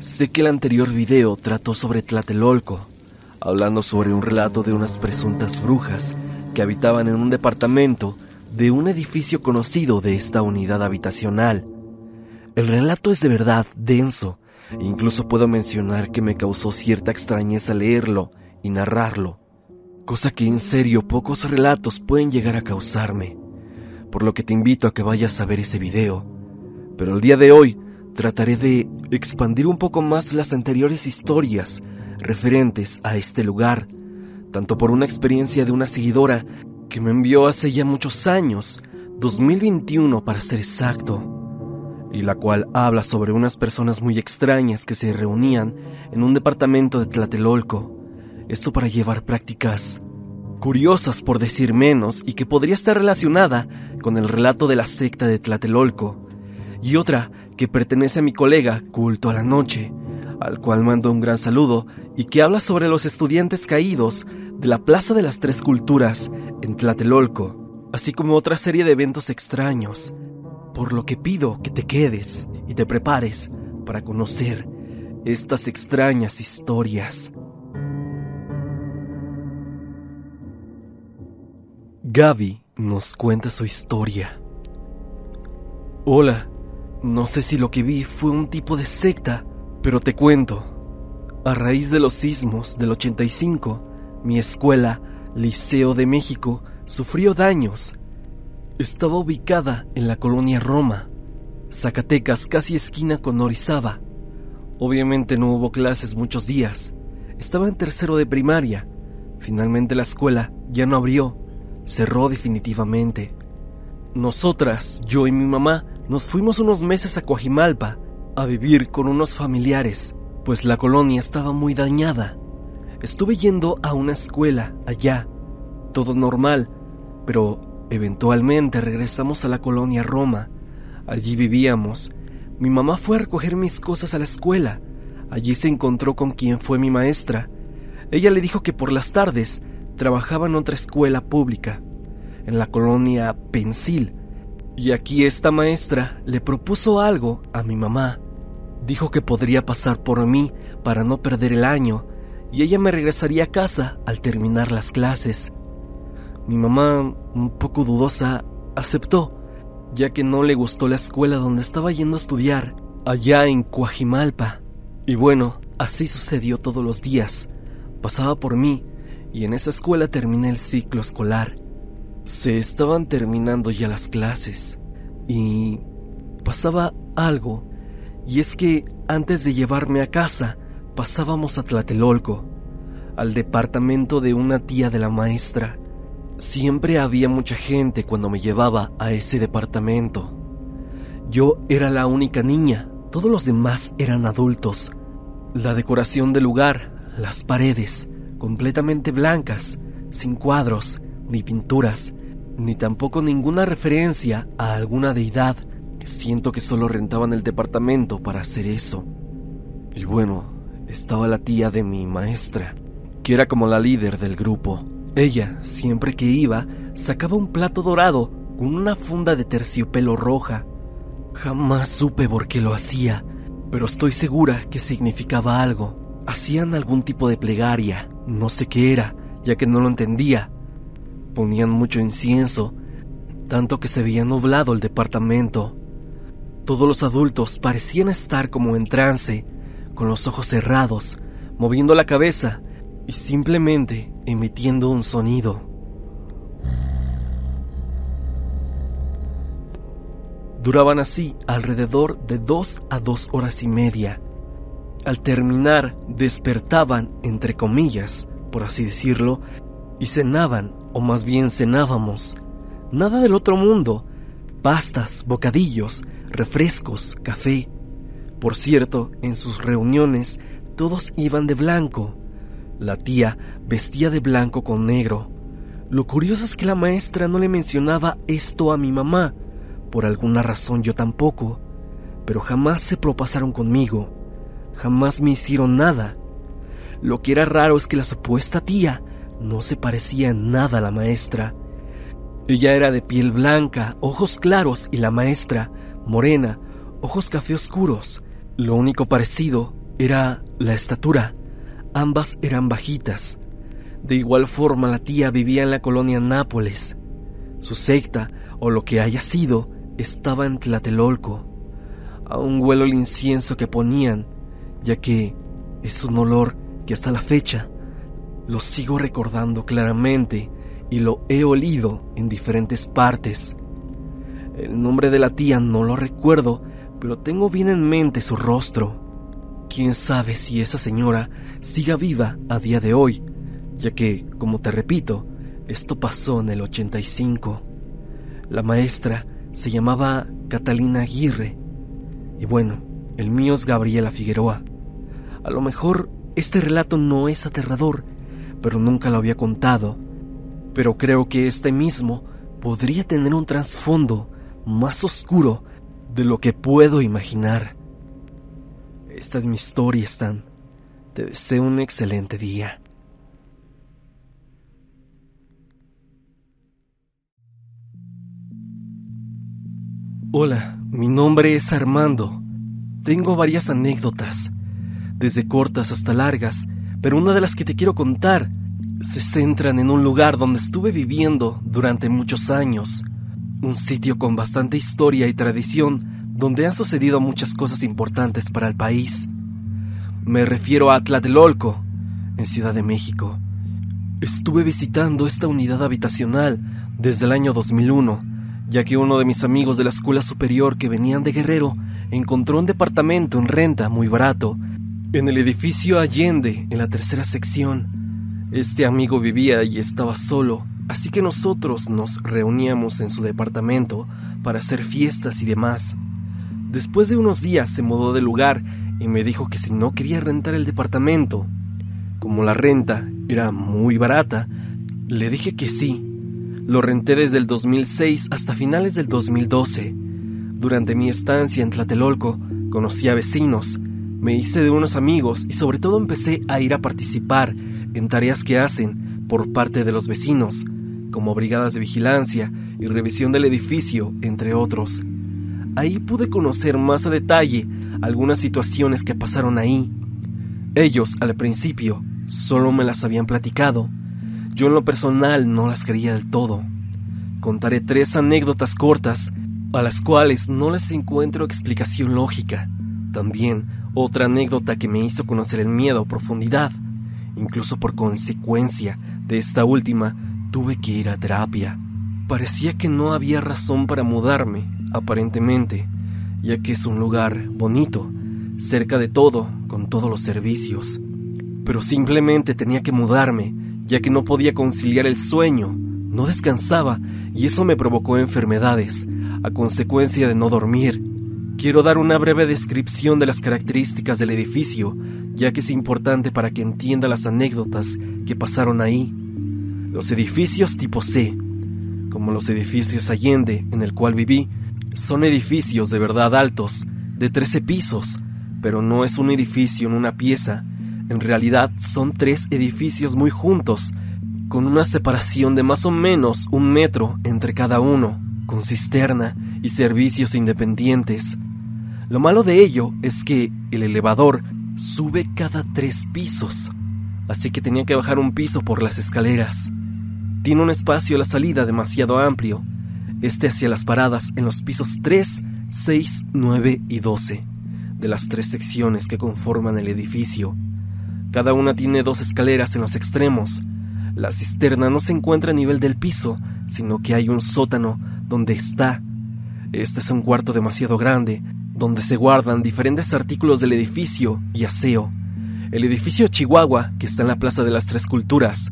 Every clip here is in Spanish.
Sé que el anterior video trató sobre Tlatelolco, hablando sobre un relato de unas presuntas brujas que habitaban en un departamento de un edificio conocido de esta unidad habitacional. El relato es de verdad denso, incluso puedo mencionar que me causó cierta extrañeza leerlo y narrarlo, cosa que en serio pocos relatos pueden llegar a causarme, por lo que te invito a que vayas a ver ese video. Pero el día de hoy trataré de expandir un poco más las anteriores historias referentes a este lugar, tanto por una experiencia de una seguidora que me envió hace ya muchos años, 2021 para ser exacto, y la cual habla sobre unas personas muy extrañas que se reunían en un departamento de Tlatelolco, esto para llevar prácticas curiosas por decir menos y que podría estar relacionada con el relato de la secta de Tlatelolco, y otra que pertenece a mi colega Culto a la Noche, al cual mando un gran saludo y que habla sobre los estudiantes caídos de la Plaza de las Tres Culturas en Tlatelolco, así como otra serie de eventos extraños, por lo que pido que te quedes y te prepares para conocer estas extrañas historias. Gaby nos cuenta su historia. Hola, no sé si lo que vi fue un tipo de secta pero te cuento, a raíz de los sismos del 85, mi escuela, Liceo de México, sufrió daños. Estaba ubicada en la colonia Roma, Zacatecas, casi esquina con Orizaba. Obviamente no hubo clases muchos días. Estaba en tercero de primaria. Finalmente la escuela ya no abrió, cerró definitivamente. Nosotras, yo y mi mamá, nos fuimos unos meses a Coajimalpa a vivir con unos familiares, pues la colonia estaba muy dañada. Estuve yendo a una escuela allá, todo normal, pero eventualmente regresamos a la colonia Roma. Allí vivíamos. Mi mamá fue a recoger mis cosas a la escuela. Allí se encontró con quien fue mi maestra. Ella le dijo que por las tardes trabajaba en otra escuela pública, en la colonia Pensil, y aquí esta maestra le propuso algo a mi mamá. Dijo que podría pasar por mí para no perder el año y ella me regresaría a casa al terminar las clases. Mi mamá, un poco dudosa, aceptó, ya que no le gustó la escuela donde estaba yendo a estudiar, allá en Coajimalpa. Y bueno, así sucedió todos los días. Pasaba por mí y en esa escuela terminé el ciclo escolar. Se estaban terminando ya las clases y pasaba algo, y es que antes de llevarme a casa pasábamos a Tlatelolco, al departamento de una tía de la maestra. Siempre había mucha gente cuando me llevaba a ese departamento. Yo era la única niña, todos los demás eran adultos. La decoración del lugar, las paredes, completamente blancas, sin cuadros, ni pinturas, ni tampoco ninguna referencia a alguna deidad. Siento que solo rentaban el departamento para hacer eso. Y bueno, estaba la tía de mi maestra, que era como la líder del grupo. Ella, siempre que iba, sacaba un plato dorado con una funda de terciopelo roja. Jamás supe por qué lo hacía, pero estoy segura que significaba algo. Hacían algún tipo de plegaria, no sé qué era, ya que no lo entendía, Ponían mucho incienso, tanto que se veía nublado el departamento. Todos los adultos parecían estar como en trance, con los ojos cerrados, moviendo la cabeza y simplemente emitiendo un sonido. Duraban así alrededor de dos a dos horas y media. Al terminar, despertaban, entre comillas, por así decirlo, y cenaban o más bien cenábamos. Nada del otro mundo. Pastas, bocadillos, refrescos, café. Por cierto, en sus reuniones todos iban de blanco. La tía vestía de blanco con negro. Lo curioso es que la maestra no le mencionaba esto a mi mamá. Por alguna razón yo tampoco. Pero jamás se propasaron conmigo. Jamás me hicieron nada. Lo que era raro es que la supuesta tía no se parecía nada a la maestra. Ella era de piel blanca, ojos claros y la maestra, morena, ojos café oscuros. Lo único parecido era la estatura. Ambas eran bajitas. De igual forma, la tía vivía en la colonia Nápoles. Su secta, o lo que haya sido, estaba en Tlatelolco. Aún huelo el incienso que ponían, ya que es un olor que hasta la fecha lo sigo recordando claramente y lo he olido en diferentes partes. El nombre de la tía no lo recuerdo, pero tengo bien en mente su rostro. Quién sabe si esa señora siga viva a día de hoy, ya que, como te repito, esto pasó en el 85. La maestra se llamaba Catalina Aguirre. Y bueno, el mío es Gabriela Figueroa. A lo mejor este relato no es aterrador, pero nunca lo había contado. Pero creo que este mismo podría tener un trasfondo más oscuro de lo que puedo imaginar. Esta es mi historia, Stan. Te deseo un excelente día. Hola, mi nombre es Armando. Tengo varias anécdotas, desde cortas hasta largas, pero una de las que te quiero contar se centran en un lugar donde estuve viviendo durante muchos años, un sitio con bastante historia y tradición donde han sucedido muchas cosas importantes para el país. Me refiero a Tlatelolco, en Ciudad de México. Estuve visitando esta unidad habitacional desde el año 2001 ya que uno de mis amigos de la escuela superior que venían de Guerrero encontró un departamento en renta muy barato en el edificio Allende, en la tercera sección. Este amigo vivía y estaba solo, así que nosotros nos reuníamos en su departamento para hacer fiestas y demás. Después de unos días se mudó de lugar y me dijo que si no quería rentar el departamento, como la renta era muy barata, le dije que sí, lo renté desde el 2006 hasta finales del 2012. Durante mi estancia en Tlatelolco, conocí a vecinos, me hice de unos amigos y sobre todo empecé a ir a participar en tareas que hacen por parte de los vecinos, como brigadas de vigilancia y revisión del edificio, entre otros. Ahí pude conocer más a detalle algunas situaciones que pasaron ahí. Ellos, al principio, solo me las habían platicado, yo en lo personal no las creía del todo. Contaré tres anécdotas cortas a las cuales no les encuentro explicación lógica. También otra anécdota que me hizo conocer el miedo a profundidad. Incluso por consecuencia de esta última, tuve que ir a terapia. Parecía que no había razón para mudarme, aparentemente, ya que es un lugar bonito, cerca de todo, con todos los servicios. Pero simplemente tenía que mudarme ya que no podía conciliar el sueño, no descansaba y eso me provocó enfermedades, a consecuencia de no dormir. Quiero dar una breve descripción de las características del edificio, ya que es importante para que entienda las anécdotas que pasaron ahí. Los edificios tipo C, como los edificios Allende en el cual viví, son edificios de verdad altos, de 13 pisos, pero no es un edificio en una pieza, en realidad son tres edificios muy juntos, con una separación de más o menos un metro entre cada uno, con cisterna y servicios independientes. Lo malo de ello es que el elevador sube cada tres pisos, así que tenía que bajar un piso por las escaleras. Tiene un espacio a la salida demasiado amplio, este hacia las paradas en los pisos 3, 6, 9 y 12, de las tres secciones que conforman el edificio. Cada una tiene dos escaleras en los extremos. La cisterna no se encuentra a nivel del piso, sino que hay un sótano donde está. Este es un cuarto demasiado grande, donde se guardan diferentes artículos del edificio y aseo. El edificio Chihuahua, que está en la Plaza de las Tres Culturas,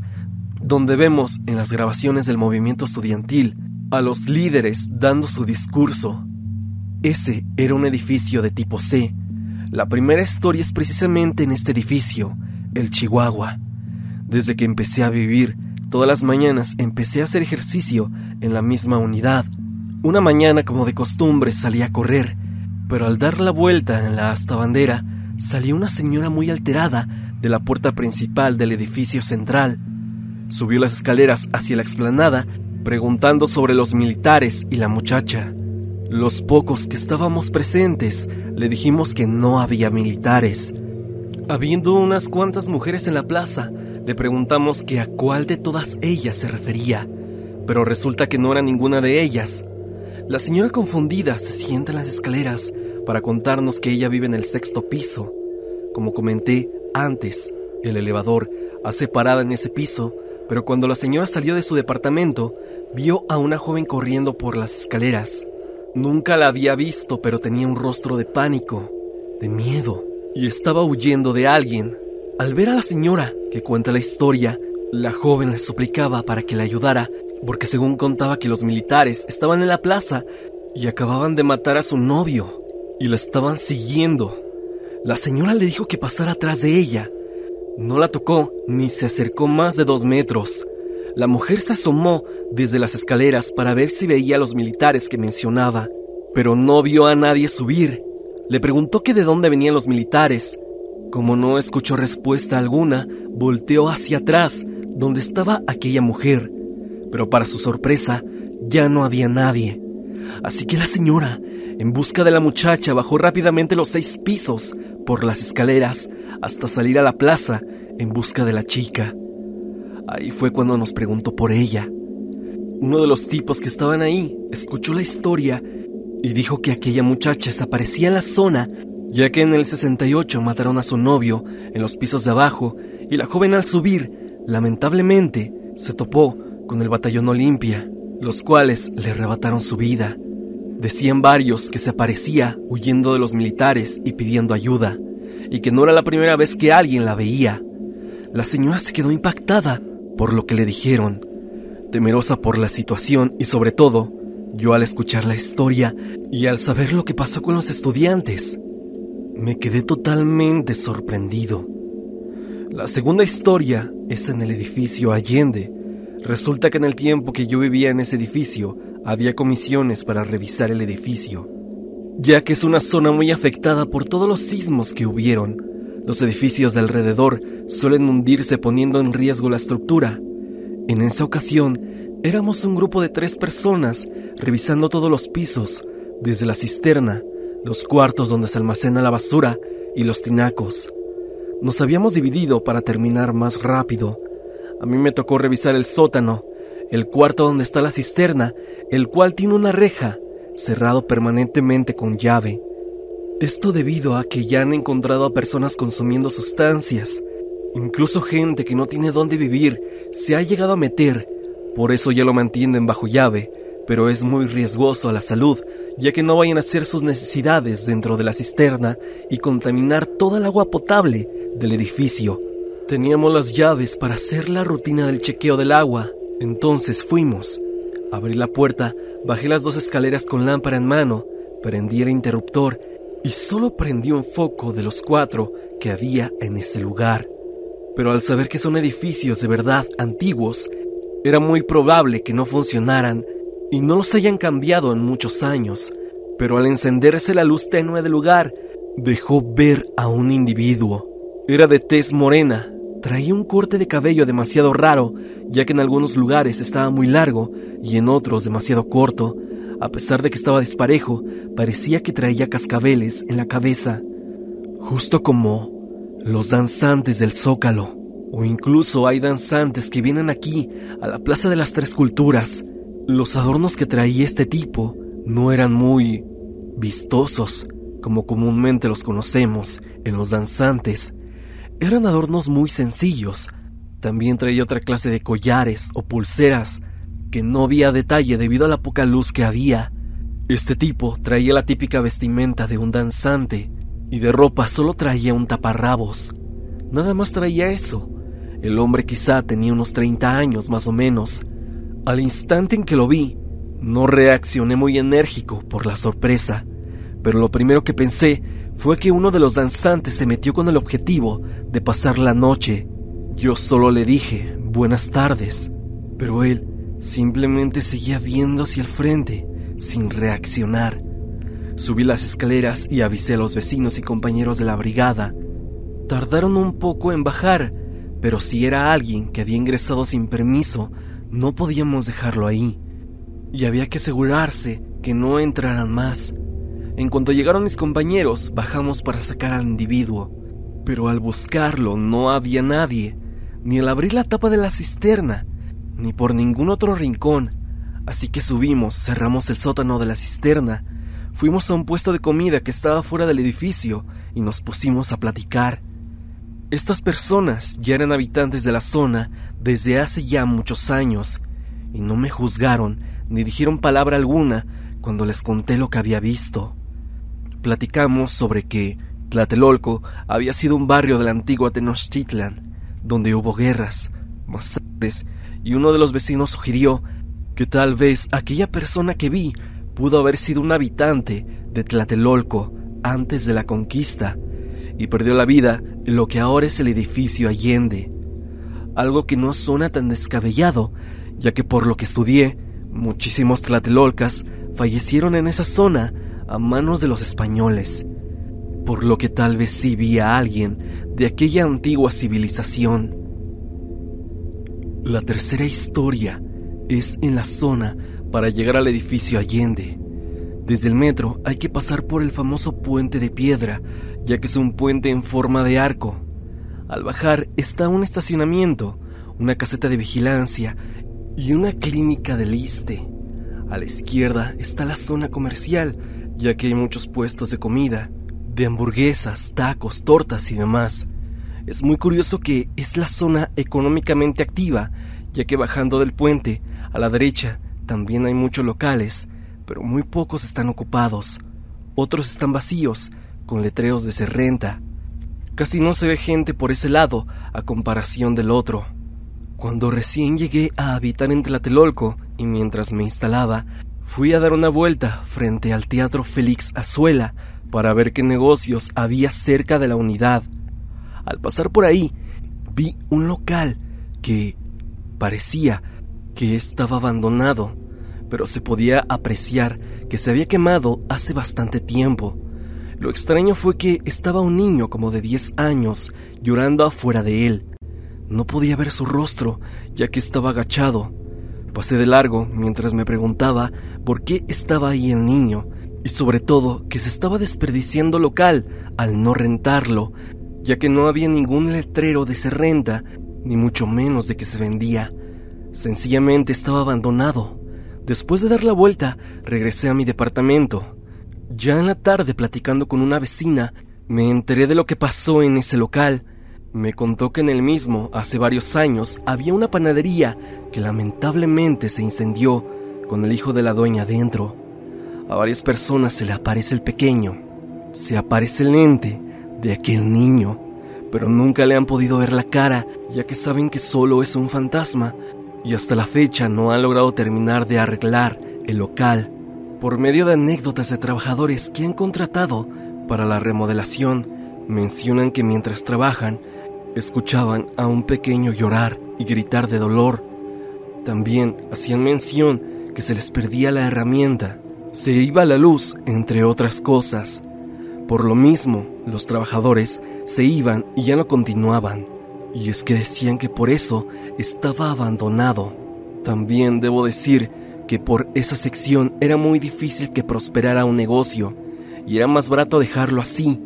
donde vemos en las grabaciones del movimiento estudiantil a los líderes dando su discurso. Ese era un edificio de tipo C. La primera historia es precisamente en este edificio, el Chihuahua. Desde que empecé a vivir, todas las mañanas empecé a hacer ejercicio en la misma unidad. Una mañana, como de costumbre, salí a correr, pero al dar la vuelta en la asta bandera, salió una señora muy alterada de la puerta principal del edificio central. Subió las escaleras hacia la explanada, preguntando sobre los militares y la muchacha. Los pocos que estábamos presentes le dijimos que no había militares, Habiendo unas cuantas mujeres en la plaza, le preguntamos que a cuál de todas ellas se refería, pero resulta que no era ninguna de ellas. La señora confundida se sienta en las escaleras para contarnos que ella vive en el sexto piso. Como comenté antes, el elevador hace parada en ese piso, pero cuando la señora salió de su departamento, vio a una joven corriendo por las escaleras. Nunca la había visto, pero tenía un rostro de pánico, de miedo y estaba huyendo de alguien. Al ver a la señora que cuenta la historia, la joven le suplicaba para que la ayudara, porque según contaba que los militares estaban en la plaza y acababan de matar a su novio, y la estaban siguiendo. La señora le dijo que pasara atrás de ella. No la tocó ni se acercó más de dos metros. La mujer se asomó desde las escaleras para ver si veía a los militares que mencionaba, pero no vio a nadie subir le preguntó que de dónde venían los militares. Como no escuchó respuesta alguna, volteó hacia atrás, donde estaba aquella mujer. Pero para su sorpresa, ya no había nadie. Así que la señora, en busca de la muchacha, bajó rápidamente los seis pisos por las escaleras hasta salir a la plaza en busca de la chica. Ahí fue cuando nos preguntó por ella. Uno de los tipos que estaban ahí escuchó la historia y dijo que aquella muchacha desaparecía en la zona, ya que en el 68 mataron a su novio en los pisos de abajo y la joven al subir, lamentablemente, se topó con el batallón Olimpia, los cuales le arrebataron su vida. Decían varios que se aparecía huyendo de los militares y pidiendo ayuda, y que no era la primera vez que alguien la veía. La señora se quedó impactada por lo que le dijeron, temerosa por la situación y sobre todo yo al escuchar la historia y al saber lo que pasó con los estudiantes, me quedé totalmente sorprendido. La segunda historia es en el edificio Allende. Resulta que en el tiempo que yo vivía en ese edificio había comisiones para revisar el edificio, ya que es una zona muy afectada por todos los sismos que hubieron. Los edificios de alrededor suelen hundirse poniendo en riesgo la estructura. En esa ocasión Éramos un grupo de tres personas revisando todos los pisos, desde la cisterna, los cuartos donde se almacena la basura y los tinacos. Nos habíamos dividido para terminar más rápido. A mí me tocó revisar el sótano, el cuarto donde está la cisterna, el cual tiene una reja, cerrado permanentemente con llave. Esto debido a que ya han encontrado a personas consumiendo sustancias. Incluso gente que no tiene dónde vivir se ha llegado a meter por eso ya lo mantienen bajo llave, pero es muy riesgoso a la salud, ya que no vayan a hacer sus necesidades dentro de la cisterna y contaminar toda el agua potable del edificio. Teníamos las llaves para hacer la rutina del chequeo del agua, entonces fuimos. Abrí la puerta, bajé las dos escaleras con lámpara en mano, prendí el interruptor y solo prendí un foco de los cuatro que había en ese lugar. Pero al saber que son edificios de verdad antiguos, era muy probable que no funcionaran y no los hayan cambiado en muchos años, pero al encenderse la luz tenue del lugar, dejó ver a un individuo. Era de tez morena, traía un corte de cabello demasiado raro, ya que en algunos lugares estaba muy largo y en otros demasiado corto. A pesar de que estaba desparejo, parecía que traía cascabeles en la cabeza, justo como los danzantes del zócalo. O incluso hay danzantes que vienen aquí, a la Plaza de las Tres Culturas. Los adornos que traía este tipo no eran muy vistosos, como comúnmente los conocemos en los danzantes. Eran adornos muy sencillos. También traía otra clase de collares o pulseras que no había detalle debido a la poca luz que había. Este tipo traía la típica vestimenta de un danzante y de ropa solo traía un taparrabos. Nada más traía eso. El hombre quizá tenía unos 30 años más o menos. Al instante en que lo vi, no reaccioné muy enérgico por la sorpresa, pero lo primero que pensé fue que uno de los danzantes se metió con el objetivo de pasar la noche. Yo solo le dije buenas tardes, pero él simplemente seguía viendo hacia el frente, sin reaccionar. Subí las escaleras y avisé a los vecinos y compañeros de la brigada. Tardaron un poco en bajar, pero si era alguien que había ingresado sin permiso, no podíamos dejarlo ahí. Y había que asegurarse que no entraran más. En cuanto llegaron mis compañeros, bajamos para sacar al individuo. Pero al buscarlo no había nadie, ni al abrir la tapa de la cisterna, ni por ningún otro rincón. Así que subimos, cerramos el sótano de la cisterna, fuimos a un puesto de comida que estaba fuera del edificio y nos pusimos a platicar. Estas personas ya eran habitantes de la zona desde hace ya muchos años y no me juzgaron ni dijeron palabra alguna cuando les conté lo que había visto. Platicamos sobre que Tlatelolco había sido un barrio de la antigua Tenochtitlan, donde hubo guerras, masacres, y uno de los vecinos sugirió que tal vez aquella persona que vi pudo haber sido un habitante de Tlatelolco antes de la conquista y perdió la vida en lo que ahora es el edificio Allende. Algo que no suena tan descabellado, ya que por lo que estudié, muchísimos tlatelolcas fallecieron en esa zona a manos de los españoles, por lo que tal vez sí vi a alguien de aquella antigua civilización. La tercera historia es en la zona para llegar al edificio Allende. Desde el metro hay que pasar por el famoso puente de piedra, ya que es un puente en forma de arco. Al bajar está un estacionamiento, una caseta de vigilancia y una clínica del Liste. A la izquierda está la zona comercial, ya que hay muchos puestos de comida, de hamburguesas, tacos, tortas y demás. Es muy curioso que es la zona económicamente activa, ya que bajando del puente, a la derecha, también hay muchos locales, pero muy pocos están ocupados. Otros están vacíos, con letreros de ser renta. Casi no se ve gente por ese lado a comparación del otro. Cuando recién llegué a habitar en Tlatelolco y mientras me instalaba, fui a dar una vuelta frente al Teatro Félix Azuela para ver qué negocios había cerca de la unidad. Al pasar por ahí, vi un local que parecía que estaba abandonado, pero se podía apreciar que se había quemado hace bastante tiempo. Lo extraño fue que estaba un niño como de 10 años llorando afuera de él. No podía ver su rostro, ya que estaba agachado. Pasé de largo mientras me preguntaba por qué estaba ahí el niño, y sobre todo que se estaba desperdiciando local al no rentarlo, ya que no había ningún letrero de se renta, ni mucho menos de que se vendía. Sencillamente estaba abandonado. Después de dar la vuelta, regresé a mi departamento. Ya en la tarde, platicando con una vecina, me enteré de lo que pasó en ese local. Me contó que en el mismo, hace varios años, había una panadería que lamentablemente se incendió con el hijo de la dueña dentro. A varias personas se le aparece el pequeño, se aparece el ente de aquel niño, pero nunca le han podido ver la cara, ya que saben que solo es un fantasma, y hasta la fecha no han logrado terminar de arreglar el local. Por medio de anécdotas de trabajadores que han contratado para la remodelación, mencionan que mientras trabajan, escuchaban a un pequeño llorar y gritar de dolor. También hacían mención que se les perdía la herramienta, se iba la luz, entre otras cosas. Por lo mismo, los trabajadores se iban y ya no continuaban. Y es que decían que por eso estaba abandonado. También debo decir que por esa sección era muy difícil que prosperara un negocio y era más barato dejarlo así.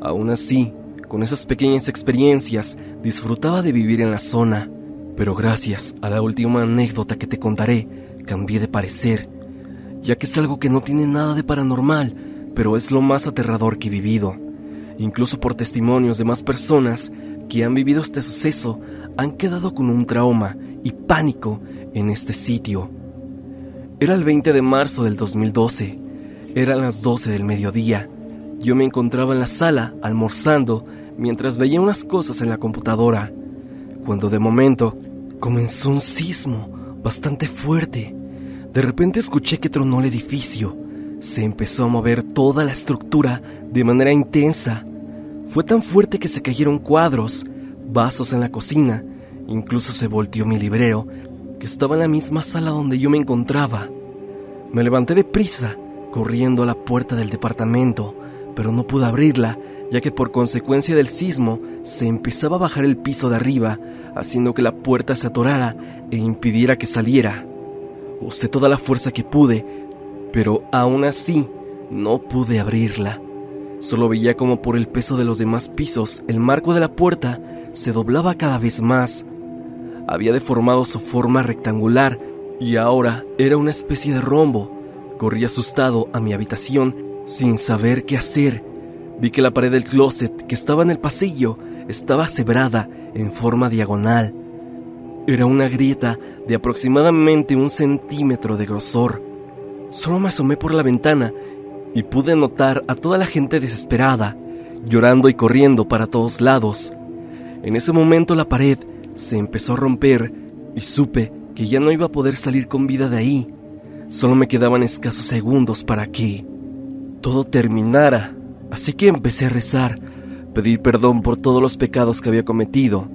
Aún así, con esas pequeñas experiencias disfrutaba de vivir en la zona, pero gracias a la última anécdota que te contaré, cambié de parecer, ya que es algo que no tiene nada de paranormal, pero es lo más aterrador que he vivido. Incluso por testimonios de más personas que han vivido este suceso, han quedado con un trauma y pánico en este sitio. Era el 20 de marzo del 2012, eran las 12 del mediodía. Yo me encontraba en la sala almorzando mientras veía unas cosas en la computadora, cuando de momento comenzó un sismo bastante fuerte. De repente escuché que tronó el edificio. Se empezó a mover toda la estructura de manera intensa. Fue tan fuerte que se cayeron cuadros, vasos en la cocina, incluso se volteó mi librero, que estaba en la misma sala donde yo me encontraba. Me levanté de prisa, corriendo a la puerta del departamento, pero no pude abrirla ya que por consecuencia del sismo se empezaba a bajar el piso de arriba, haciendo que la puerta se atorara e impidiera que saliera. Usé toda la fuerza que pude, pero aún así no pude abrirla. Solo veía como por el peso de los demás pisos el marco de la puerta se doblaba cada vez más. Había deformado su forma rectangular y ahora era una especie de rombo. Corrí asustado a mi habitación sin saber qué hacer. Vi que la pared del closet que estaba en el pasillo estaba cebrada en forma diagonal. Era una grieta de aproximadamente un centímetro de grosor. Solo me asomé por la ventana y pude notar a toda la gente desesperada, llorando y corriendo para todos lados. En ese momento la pared se empezó a romper y supe que ya no iba a poder salir con vida de ahí. Solo me quedaban escasos segundos para que todo terminara. Así que empecé a rezar, pedir perdón por todos los pecados que había cometido,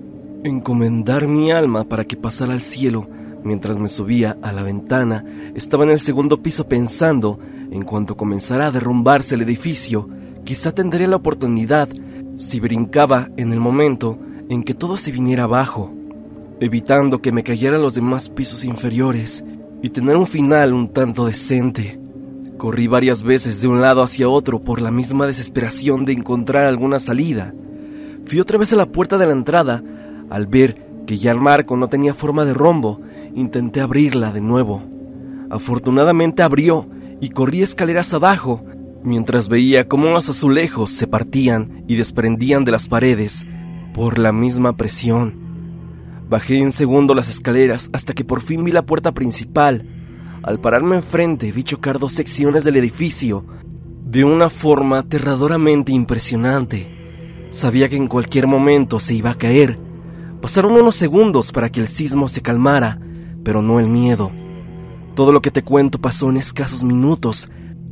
encomendar mi alma para que pasara al cielo. Mientras me subía a la ventana, estaba en el segundo piso pensando, en cuanto comenzara a derrumbarse el edificio, quizá tendría la oportunidad si brincaba en el momento en que todo se viniera abajo, evitando que me cayeran los demás pisos inferiores y tener un final un tanto decente. Corrí varias veces de un lado hacia otro por la misma desesperación de encontrar alguna salida. Fui otra vez a la puerta de la entrada. Al ver que ya el marco no tenía forma de rombo, intenté abrirla de nuevo. Afortunadamente abrió y corrí escaleras abajo, mientras veía cómo los azulejos se partían y desprendían de las paredes por la misma presión. Bajé en segundo las escaleras hasta que por fin vi la puerta principal. Al pararme enfrente vi chocar dos secciones del edificio de una forma aterradoramente impresionante. Sabía que en cualquier momento se iba a caer. Pasaron unos segundos para que el sismo se calmara, pero no el miedo. Todo lo que te cuento pasó en escasos minutos,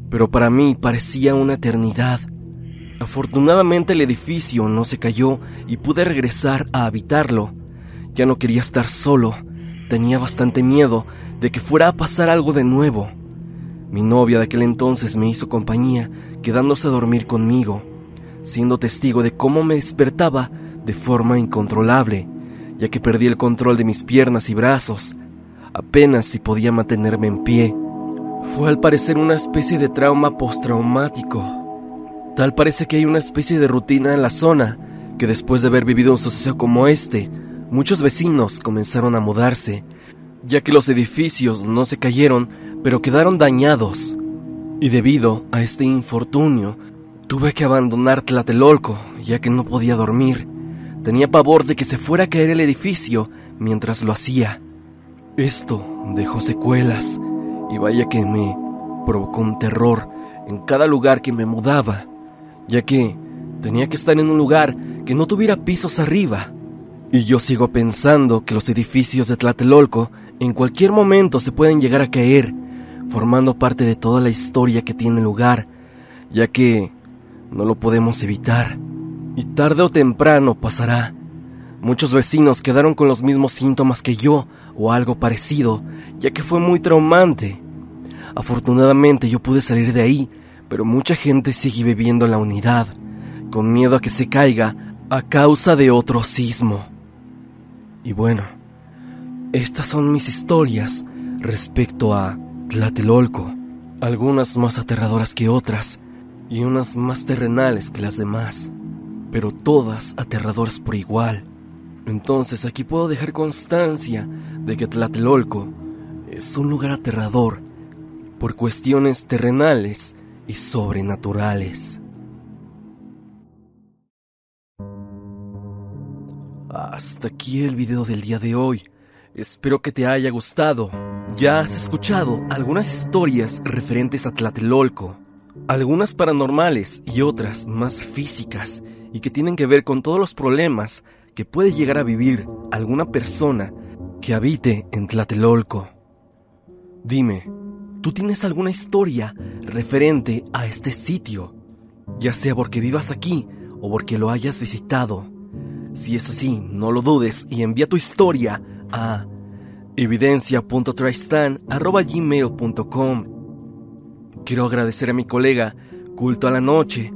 pero para mí parecía una eternidad. Afortunadamente el edificio no se cayó y pude regresar a habitarlo. Ya no quería estar solo. Tenía bastante miedo de que fuera a pasar algo de nuevo. Mi novia de aquel entonces me hizo compañía, quedándose a dormir conmigo, siendo testigo de cómo me despertaba de forma incontrolable, ya que perdí el control de mis piernas y brazos, apenas si podía mantenerme en pie. Fue al parecer una especie de trauma postraumático. Tal parece que hay una especie de rutina en la zona, que después de haber vivido un suceso como este, muchos vecinos comenzaron a mudarse, ya que los edificios no se cayeron, pero quedaron dañados. Y debido a este infortunio, tuve que abandonar Tlatelolco, ya que no podía dormir. Tenía pavor de que se fuera a caer el edificio mientras lo hacía. Esto dejó secuelas, y vaya que me provocó un terror en cada lugar que me mudaba, ya que tenía que estar en un lugar que no tuviera pisos arriba. Y yo sigo pensando que los edificios de Tlatelolco en cualquier momento se pueden llegar a caer, formando parte de toda la historia que tiene lugar, ya que no lo podemos evitar. Y tarde o temprano pasará. Muchos vecinos quedaron con los mismos síntomas que yo, o algo parecido, ya que fue muy traumante. Afortunadamente yo pude salir de ahí, pero mucha gente sigue viviendo en la unidad, con miedo a que se caiga a causa de otro sismo. Y bueno, estas son mis historias respecto a Tlatelolco, algunas más aterradoras que otras y unas más terrenales que las demás, pero todas aterradoras por igual. Entonces aquí puedo dejar constancia de que Tlatelolco es un lugar aterrador por cuestiones terrenales y sobrenaturales. Hasta aquí el video del día de hoy. Espero que te haya gustado. Ya has escuchado algunas historias referentes a Tlatelolco, algunas paranormales y otras más físicas y que tienen que ver con todos los problemas que puede llegar a vivir alguna persona que habite en Tlatelolco. Dime, ¿tú tienes alguna historia referente a este sitio? Ya sea porque vivas aquí o porque lo hayas visitado. Si es así, no lo dudes y envía tu historia a evidencia.tristan.gmail.com Quiero agradecer a mi colega Culto a la Noche,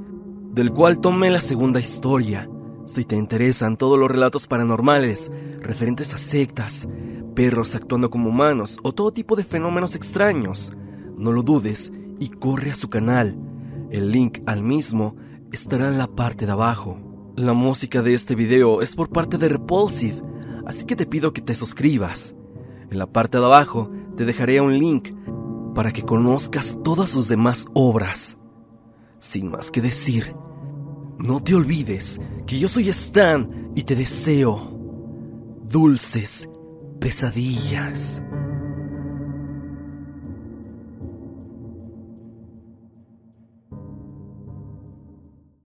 del cual tomé la segunda historia. Si te interesan todos los relatos paranormales referentes a sectas, perros actuando como humanos o todo tipo de fenómenos extraños, no lo dudes y corre a su canal. El link al mismo estará en la parte de abajo. La música de este video es por parte de Repulsive, así que te pido que te suscribas. En la parte de abajo te dejaré un link para que conozcas todas sus demás obras. Sin más que decir, no te olvides que yo soy Stan y te deseo dulces pesadillas.